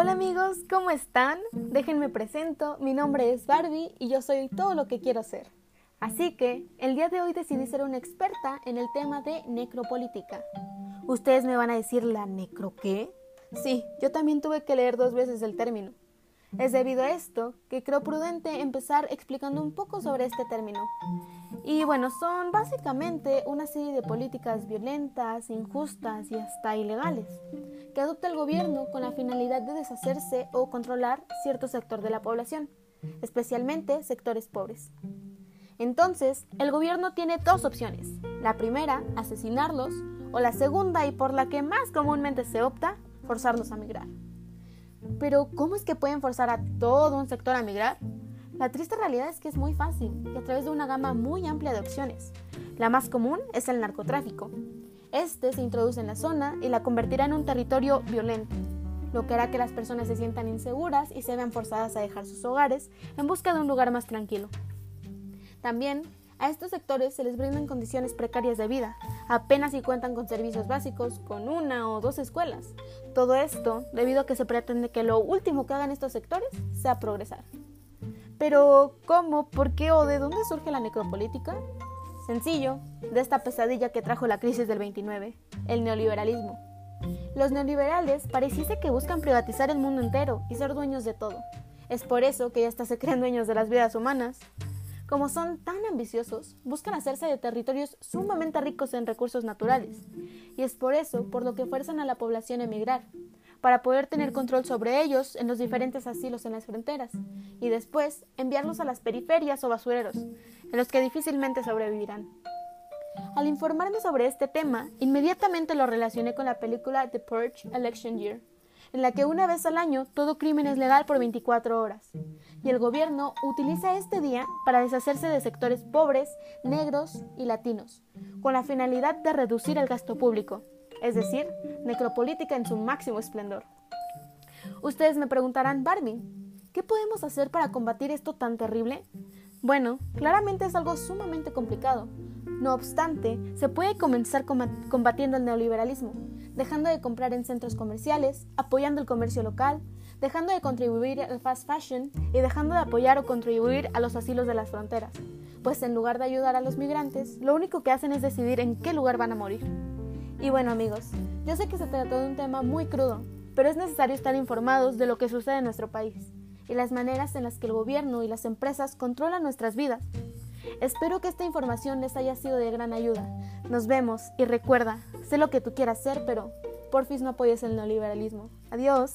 Hola amigos, ¿cómo están? Déjenme presento, mi nombre es Barbie y yo soy todo lo que quiero ser. Así que, el día de hoy decidí ser una experta en el tema de necropolítica. Ustedes me van a decir, ¿la necro qué? Sí, yo también tuve que leer dos veces el término. Es debido a esto que creo prudente empezar explicando un poco sobre este término. Y bueno, son básicamente una serie de políticas violentas, injustas y hasta ilegales que adopta el gobierno con la finalidad de deshacerse o controlar cierto sector de la población, especialmente sectores pobres. Entonces, el gobierno tiene dos opciones. La primera, asesinarlos, o la segunda, y por la que más comúnmente se opta, forzarlos a migrar. Pero, ¿cómo es que pueden forzar a todo un sector a migrar? La triste realidad es que es muy fácil y a través de una gama muy amplia de opciones. La más común es el narcotráfico. Este se introduce en la zona y la convertirá en un territorio violento, lo que hará que las personas se sientan inseguras y se vean forzadas a dejar sus hogares en busca de un lugar más tranquilo. También a estos sectores se les brindan condiciones precarias de vida, apenas si cuentan con servicios básicos, con una o dos escuelas. Todo esto debido a que se pretende que lo último que hagan estos sectores sea progresar. Pero, ¿cómo, por qué o de dónde surge la necropolítica? Sencillo, de esta pesadilla que trajo la crisis del 29, el neoliberalismo. Los neoliberales pareciese que buscan privatizar el mundo entero y ser dueños de todo. Es por eso que ya hasta se creen dueños de las vidas humanas. Como son tan ambiciosos, buscan hacerse de territorios sumamente ricos en recursos naturales, y es por eso por lo que fuerzan a la población a emigrar, para poder tener control sobre ellos en los diferentes asilos en las fronteras, y después enviarlos a las periferias o basureros, en los que difícilmente sobrevivirán. Al informarme sobre este tema, inmediatamente lo relacioné con la película The Purge Election Year, en la que una vez al año todo crimen es legal por 24 horas, y el gobierno utiliza este día para deshacerse de sectores pobres, negros y latinos, con la finalidad de reducir el gasto público, es decir, necropolítica en su máximo esplendor. Ustedes me preguntarán, Barbie, ¿qué podemos hacer para combatir esto tan terrible? Bueno, claramente es algo sumamente complicado. No obstante, se puede comenzar combatiendo el neoliberalismo, dejando de comprar en centros comerciales, apoyando el comercio local, dejando de contribuir al fast fashion y dejando de apoyar o contribuir a los asilos de las fronteras, pues en lugar de ayudar a los migrantes, lo único que hacen es decidir en qué lugar van a morir. Y bueno amigos, yo sé que se trató de un tema muy crudo, pero es necesario estar informados de lo que sucede en nuestro país y las maneras en las que el gobierno y las empresas controlan nuestras vidas. Espero que esta información les haya sido de gran ayuda. Nos vemos y recuerda, sé lo que tú quieras hacer, pero porfis no apoyes el neoliberalismo. Adiós.